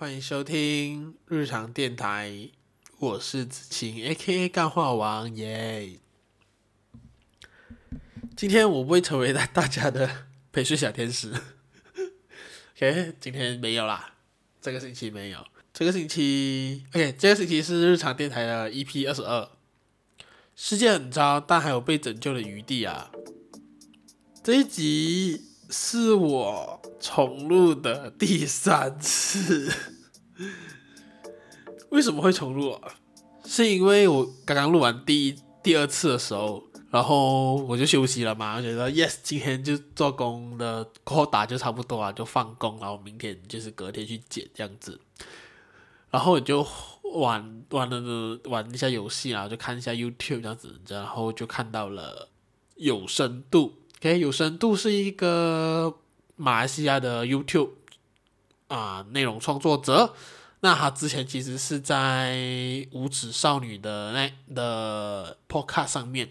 欢迎收听日常电台，我是子晴，A.K.A. 干话王耶。今天我不会成为大大家的 陪睡小天使，OK，今天没有啦，这个星期没有，这个星期 OK，这个星期是日常电台的 EP 二十二。世界很糟，但还有被拯救的余地啊！这一集是我重录的第三次。为什么会重录啊？是因为我刚刚录完第一、第二次的时候，然后我就休息了嘛，我觉得 yes，今天就做工的扣打就差不多啊，就放工，然后明天就是隔天去剪这样子。然后我就玩玩了玩一下游戏啊，就看一下 YouTube 这样子，然后就看到了有深度。OK，有深度是一个马来西亚的 YouTube 啊内容创作者。那他之前其实是在无耻少女的那的 Podcast 上面，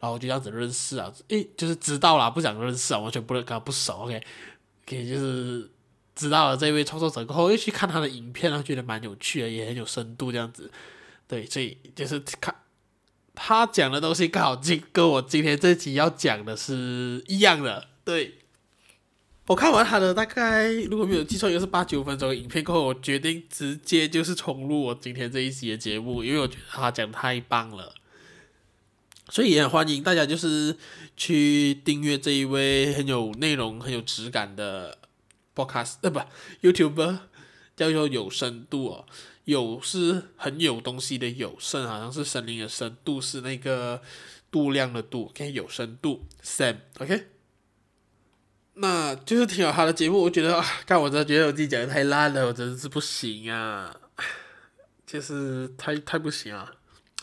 然后就这样子认识啊，诶，就是知道啦，不想认识啊，完全不跟他不熟。OK，OK，、okay? okay, 就是知道了这位创作者过后，又去看他的影片，然后觉得蛮有趣的，也很有深度这样子。对，所以就是看。他讲的东西刚好今跟我今天这集要讲的是一样的。对，我看完他的大概如果没有记错，应该是八九分钟的影片过后，我决定直接就是重录我今天这一集的节目，因为我觉得他讲太棒了。所以也很欢迎大家就是去订阅这一位很有内容、很有质感的 Podcast，呃，不，YouTuber，叫做有深度哦。有是很有东西的有，深好像是森林的深度是那个度量的度，OK，有深度，Sam，OK，那就是听了他的节目，我觉得啊，看我真觉得我自己讲的太烂了，我真的是不行啊，就是太太不行啊，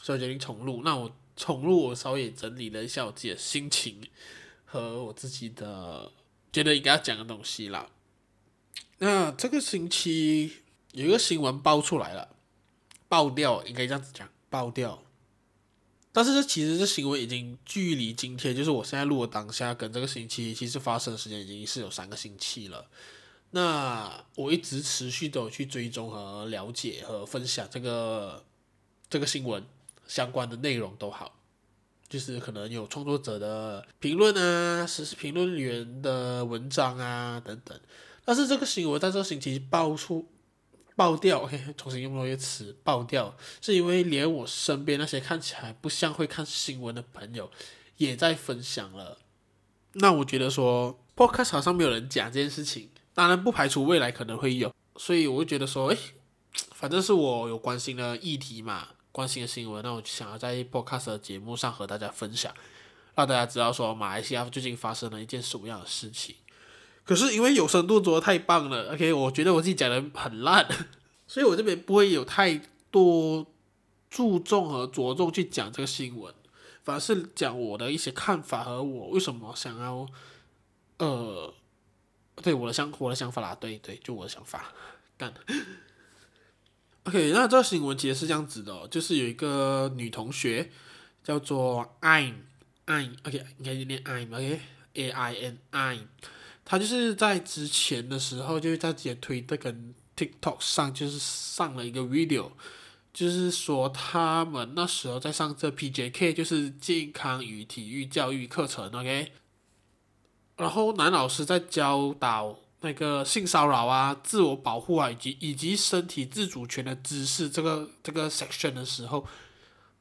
所以决定重录。那我重录，我稍微整理了一下我自己的心情和我自己的觉得应该要讲的东西啦。那这个星期。有一个新闻爆出来了，爆掉应该这样子讲，爆掉。但是这其实这新闻已经距离今天，就是我现在录的当下，跟这个星期其实发生的时间已经是有三个星期了。那我一直持续的去追踪和了解和分享这个这个新闻相关的内容都好，就是可能有创作者的评论啊，时评论员的文章啊等等。但是这个新闻在这个星期爆出。爆掉，OK，重新用多一个词，爆掉，是因为连我身边那些看起来不像会看新闻的朋友，也在分享了。那我觉得说，Podcast 好像没有人讲这件事情，当然不排除未来可能会有，所以我会觉得说，诶，反正是我有关心的议题嘛，关心的新闻，那我就想要在 Podcast 的节目上和大家分享，让大家知道说，马来西亚最近发生了一件什么样的事情。可是因为有深度做的太棒了，OK，我觉得我自己讲的很烂，所以我这边不会有太多注重和着重去讲这个新闻，反而是讲我的一些看法和我为什么想要，呃，对我的想我的想法啦，对对，就我的想法，干。OK，那这个新闻其实是这样子的，就是有一个女同学叫做 I'm I'm OK，应该念 Ain，OK，A I N，Ain。他就是在之前的时候，就是在自己的推特跟 TikTok 上，就是上了一个 video，就是说他们那时候在上这 PJK，就是健康与体育教育课程，OK。然后男老师在教导那个性骚扰啊、自我保护啊，以及以及身体自主权的知识这个这个 section 的时候，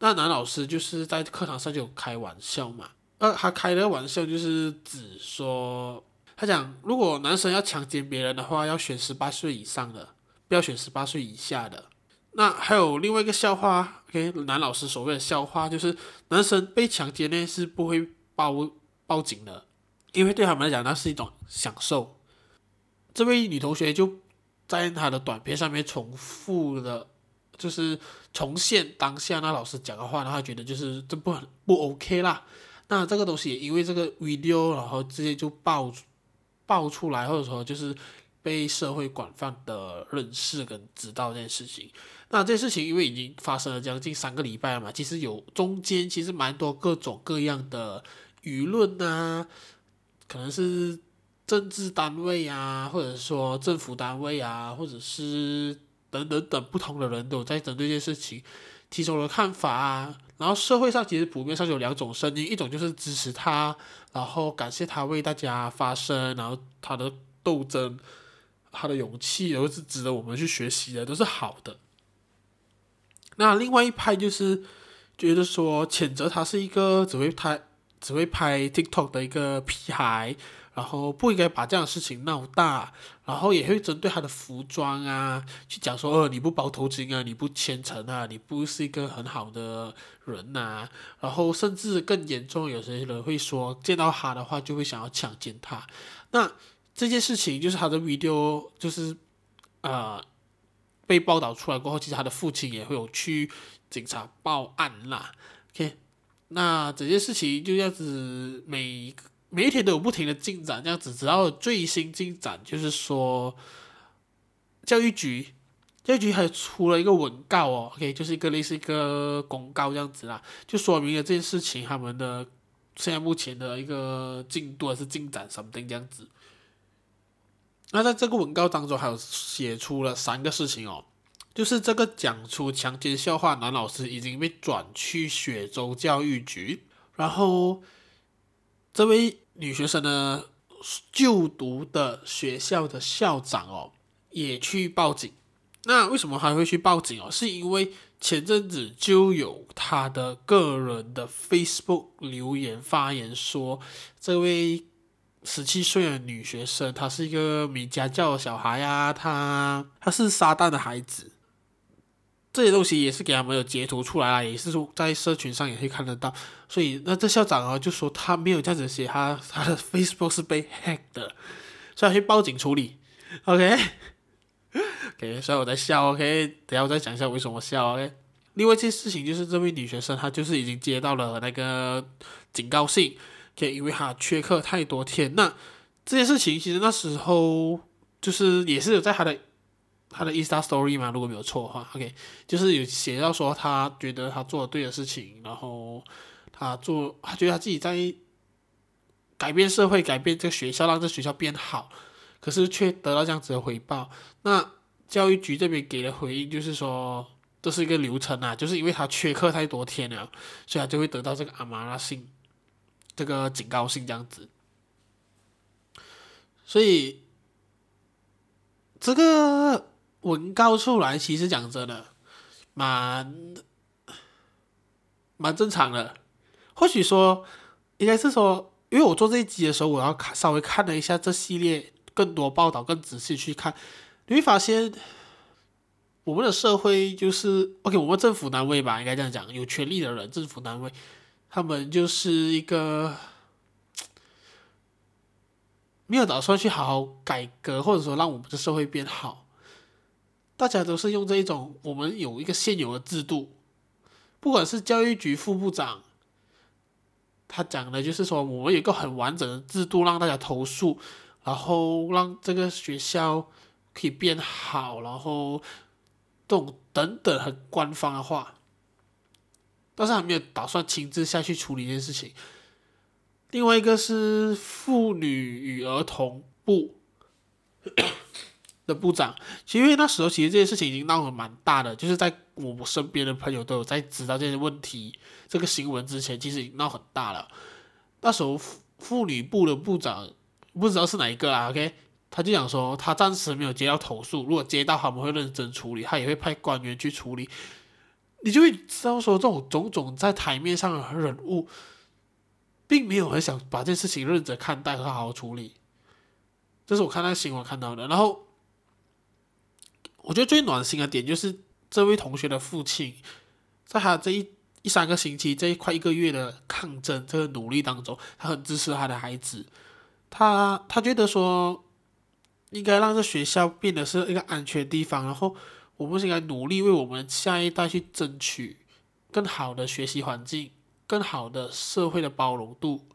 那男老师就是在课堂上就开玩笑嘛，呃，他开的玩笑就是指说。他讲，如果男生要强奸别人的话，要选十八岁以上的，不要选十八岁以下的。那还有另外一个笑话，OK，男老师所谓的笑话就是，男生被强奸呢是不会报报警的，因为对他们来讲那是一种享受。这位女同学就在她的短片上面重复的，就是重现当下那老师讲的话，然后觉得就是这不很不 OK 啦。那这个东西也因为这个 video，然后直接就爆。爆出来，或者说就是被社会广泛的认识跟知道这件事情。那这件事情因为已经发生了将近三个礼拜了嘛，其实有中间其实蛮多各种各样的舆论啊，可能是政治单位啊，或者说政府单位啊，或者是等等等不同的人都在针对这件事情提出了看法啊。然后社会上其实普遍上有两种声音，一种就是支持他，然后感谢他为大家发声，然后他的斗争、他的勇气都是值得我们去学习的，都是好的。那另外一派就是觉得说谴责他是一个只会拍只会拍 TikTok 的一个屁孩。然后不应该把这样的事情闹大，然后也会针对他的服装啊，去讲说，哦，你不包头巾啊，你不虔诚啊，你不是一个很好的人呐、然后甚至更严重，有些人会说，见到他的话就会想要强奸他。那这件事情就是他的 video，就是呃被报道出来过后，其实他的父亲也会有去警察报案啦。OK，那这件事情就这样子每一个。每一天都有不停的进展，这样子，直到最新进展就是说，教育局，教育局还出了一个文告哦，OK，就是一个类似一个公告这样子啦，就说明了这件事情他们的现在目前的一个进度还是进展 something 这样子。那在这个文告当中，还有写出了三个事情哦，就是这个讲出强奸笑话男老师已经被转去雪州教育局，然后。这位女学生呢，就读的学校的校长哦，也去报警。那为什么还会去报警哦？是因为前阵子就有她的个人的 Facebook 留言发言说，这位十七岁的女学生，她是一个没家教的小孩啊，她她是撒旦的孩子。这些东西也是给他们有截图出来了，也是说在社群上也可以看得到。所以那这校长啊就说他没有这样子写，他他的 Facebook 是被 hack 的，所以他去报警处理。OK，OK，所以我在笑。OK，等下我再讲一下为什么笑。OK，另外一件事情就是这位女学生她就是已经接到了那个警告信，OK，因为她缺课太多天。那这件事情其实那时候就是也是有在她的。他的 Insta Story 嘛，如果没有错的话，OK，就是有写到说他觉得他做了对的事情，然后他做，他觉得他自己在改变社会、改变这个学校，让这学校变好，可是却得到这样子的回报。那教育局这边给的回应就是说，这是一个流程啊，就是因为他缺课太多天了，所以他就会得到这个阿玛拉信，这个警告信这样子。所以这个。文告出来，其实讲真的，蛮蛮正常的。或许说，应该是说，因为我做这一集的时候，我要看稍微看了一下这系列更多报道，更仔细去看，你会发现，我们的社会就是，OK，我们政府单位吧，应该这样讲，有权力的人，政府单位，他们就是一个没有打算去好好改革，或者说让我们的社会变好。大家都是用这一种，我们有一个现有的制度，不管是教育局副部长，他讲的就是说，我们有一个很完整的制度，让大家投诉，然后让这个学校可以变好，然后这种等等很官方的话，但是还没有打算亲自下去处理这件事情。另外一个是妇女与儿童部。的部长，其实因为那时候其实这件事情已经闹得蛮大的，就是在我身边的朋友都有在知道这些问题，这个新闻之前，其实已经闹很大了。那时候妇女部的部长不知道是哪一个啊，OK，他就讲说他暂时没有接到投诉，如果接到他们会认真处理，他也会派官员去处理。你就会知道说这种种种在台面上的人物，并没有很想把这件事情认真看待和好好处理。这是我看那个新闻看到的，然后。我觉得最暖心的点就是这位同学的父亲，在他这一一三个星期，这一快一个月的抗争这个努力当中，他很支持他的孩子。他他觉得说，应该让这学校变得是一个安全地方，然后我们应该努力为我们下一代去争取更好的学习环境，更好的社会的包容度，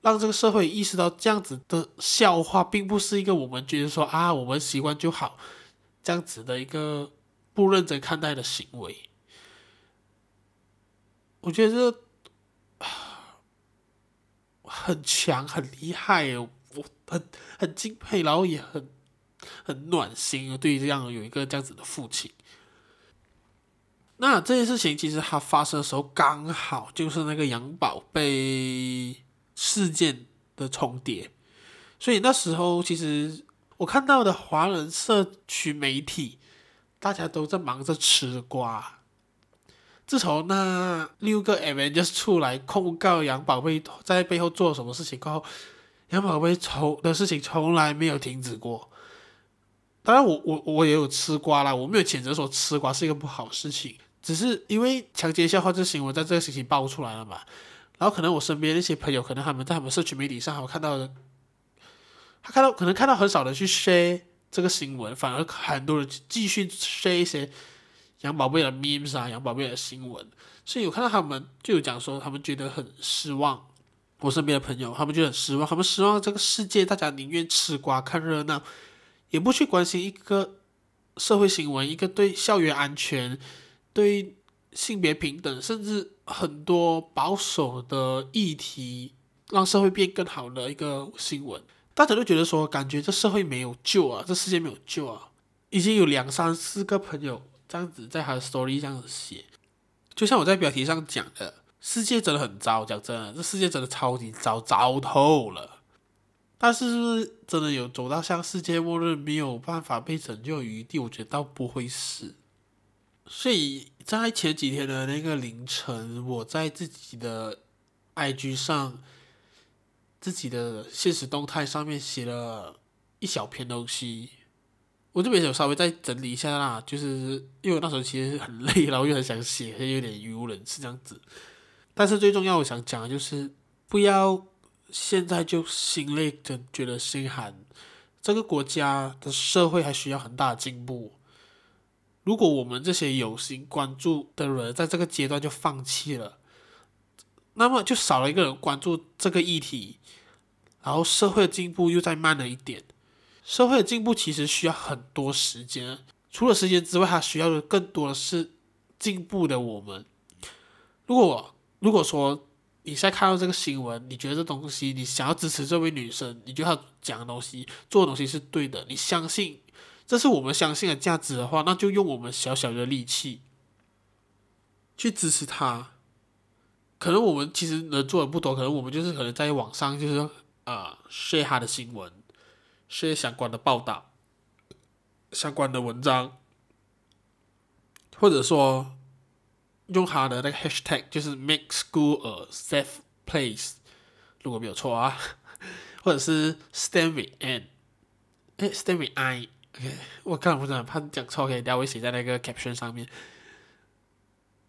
让这个社会意识到这样子的笑话并不是一个我们觉得说啊，我们习惯就好。这样子的一个不认真看待的行为，我觉得这很强很厉害，我很很敬佩，然后也很很暖心，对于这样有一个这样子的父亲。那这件事情其实它发生的时候，刚好就是那个杨宝贝事件的重叠，所以那时候其实我看到的华人社区媒体，大家都在忙着吃瓜。自从那六个 Avengers 出来控告杨宝贝在背后做什么事情过后，杨宝贝从的事情从来没有停止过。当然我，我我也有吃瓜啦，我没有谴责说吃瓜是一个不好事情。只是因为强奸笑话这新闻在这个星期爆出来了嘛，然后可能我身边那些朋友，可能他们在他们社区媒体上还有看到的，他看到可能看到很少人去 share 这个新闻，反而很多人继续 share 一些杨宝贝的 memes 啊，杨宝贝的新闻，所以我看到他们就有讲说，他们觉得很失望。我身边的朋友，他们就很失望，他们失望这个世界，大家宁愿吃瓜看热闹，也不去关心一个社会新闻，一个对校园安全。对性别平等，甚至很多保守的议题，让社会变更好的一个新闻，大家都觉得说，感觉这社会没有救啊，这世界没有救啊。已经有两三四个朋友这样子在他的 story 这样子写，就像我在标题上讲的，世界真的很糟，讲真的，这世界真的超级糟，糟透了。但是是不是真的有走到像世界末日，没有办法被拯救余地？我觉得倒不会是。所以在前几天的那个凌晨，我在自己的 IG 上、自己的现实动态上面写了一小篇东西。我这边有稍微再整理一下啦，就是因为我那时候其实很累，然后又很想写，有点语无伦次这样子。但是最重要，我想讲的就是不要现在就心累真觉得心寒，这个国家的社会还需要很大的进步。如果我们这些有心关注的人在这个阶段就放弃了，那么就少了一个人关注这个议题，然后社会的进步又再慢了一点。社会的进步其实需要很多时间，除了时间之外，还需要的更多的是进步的我们。如果如果说你现在看到这个新闻，你觉得这东西你想要支持这位女生，你觉得她讲的东西、做的东西是对的，你相信。这是我们相信的价值的话，那就用我们小小的力气去支持他。可能我们其实能做的不多，可能我们就是可能在网上就是啊、呃、share 他的新闻，share 相关的报道、相关的文章，或者说用他的那个 hashtag，就是 make school a safe place，如果没有错啊，或者是 stand with Ann，哎，stand with I。OK，我刚刚不是很怕讲错，OK，等下我会写在那个 caption 上面。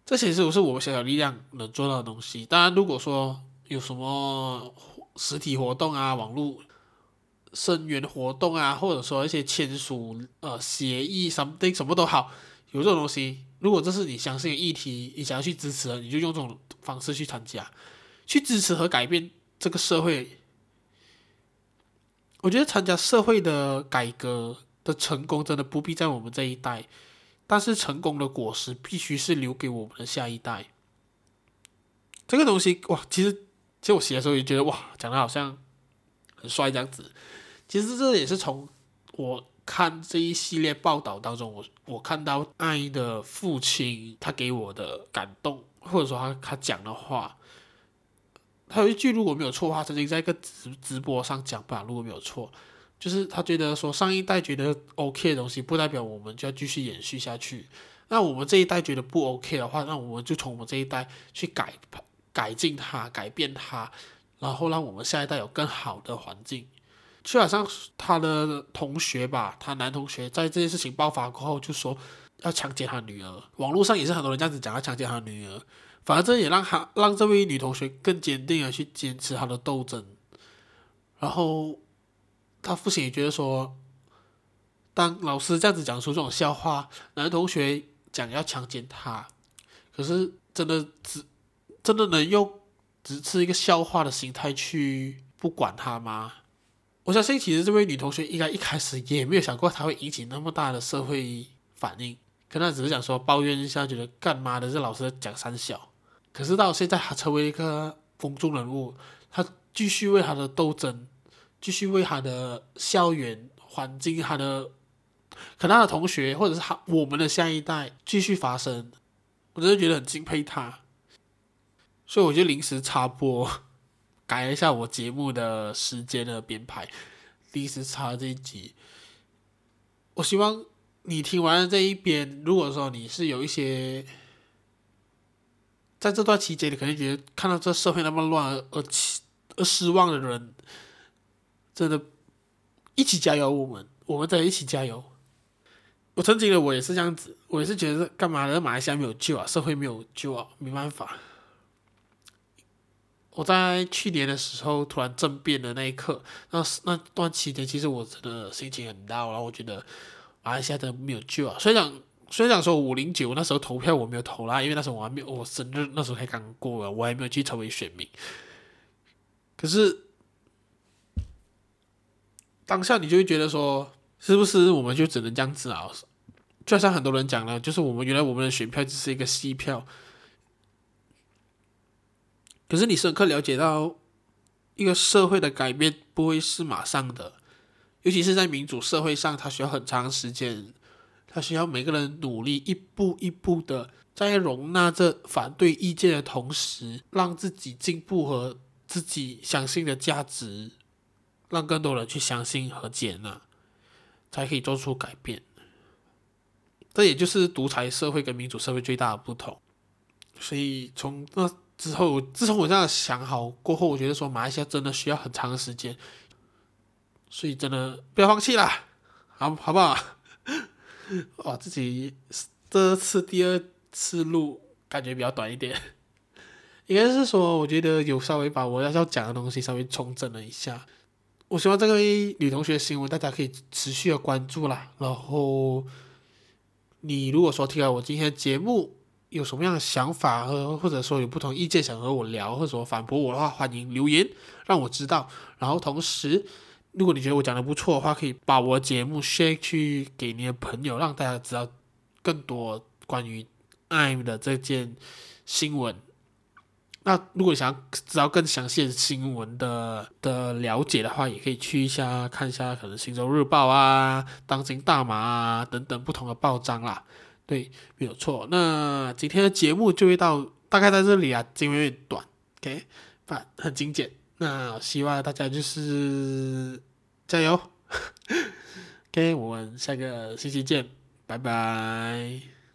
这些是不是我们小小力量能做到的东西。当然，如果说有什么实体活动啊、网络声援活动啊，或者说一些签署呃协议什么对什么都好，有这种东西，如果这是你相信的议题，你想要去支持的，你就用这种方式去参加，去支持和改变这个社会。我觉得参加社会的改革。的成功真的不必在我们这一代，但是成功的果实必须是留给我们的下一代。这个东西哇，其实其实我写的时候也觉得哇，讲的好像很帅这样子。其实这也是从我看这一系列报道当中，我我看到爱的父亲他给我的感动，或者说他他讲的话，他有一句如果没有错的话，曾经在一个直直播上讲吧，如果没有错。就是他觉得说上一代觉得 OK 的东西，不代表我们就要继续延续下去。那我们这一代觉得不 OK 的话，那我们就从我们这一代去改改进它、改变它，然后让我们下一代有更好的环境。就好像他的同学吧，他男同学在这件事情爆发过后就说要强奸他女儿，网络上也是很多人这样子讲要强奸他女儿。反而这也让他让这位女同学更坚定的去坚持她的斗争，然后。他父亲也觉得说，当老师这样子讲出这种笑话，男同学讲要强奸他，可是真的只真的能用只是一个笑话的心态去不管他吗？我相信其实这位女同学应该一开始也没有想过她会引起那么大的社会反应，可能只是想说抱怨一下，觉得干嘛的这老师讲三小。可是到现在，他成为一个公众人物，他继续为他的斗争。继续为他的校园环境、他的可他的同学或者是他我们的下一代继续发声，我真的觉得很敬佩他。所以我就临时插播，改了一下我节目的时间的编排，临时插这一集。我希望你听完了这一边，如果说你是有一些。在这段期间，你肯定觉得看到这社会那么乱而而而失望的人，真的，一起加油！我们，我们在一起加油。我曾经的我也是这样子，我也是觉得干嘛呢？马来西亚没有救啊，社会没有救啊，没办法。我在去年的时候突然政变的那一刻，那那段期间，其实我真的心情很 down，然后我觉得马来西亚真的没有救啊。虽然。虽然说五零九那时候投票我没有投啦，因为那时候我还没有我生日那时候才刚过了，我还没有去成为选民。可是当下你就会觉得说，是不是我们就只能这样子啊？就像很多人讲了，就是我们原来我们的选票只是一个戏票。可是你深刻了解到，一个社会的改变不会是马上的，尤其是在民主社会上，它需要很长时间。他需要每个人努力，一步一步的在容纳这反对意见的同时，让自己进步和自己相信的价值，让更多人去相信和接纳，才可以做出改变。这也就是独裁社会跟民主社会最大的不同。所以从那之后，自从我这样想好过后，我觉得说马来西亚真的需要很长的时间，所以真的不要放弃啦，好，好不好？哇，自己这次第二次录感觉比较短一点，应该是说我觉得有稍微把我要要讲的东西稍微重整了一下。我希望这位女同学新闻大家可以持续的关注啦。然后你如果说听了我今天的节目有什么样的想法和或者说有不同意见想和我聊或者说反驳我的话，欢迎留言让我知道。然后同时。如果你觉得我讲的不错的话，可以把我的节目 share 去给你的朋友，让大家知道更多关于 I'm 的这件新闻。那如果想要知道更详细的新闻的的了解的话，也可以去一下看一下，可能《星洲日报》啊、《当今大马》啊等等不同的报章啦。对，没有错。那今天的节目就会到大概在这里啊，因为有点短，OK，但很精简。那希望大家就是。加油！OK，我们下个星期见，拜拜。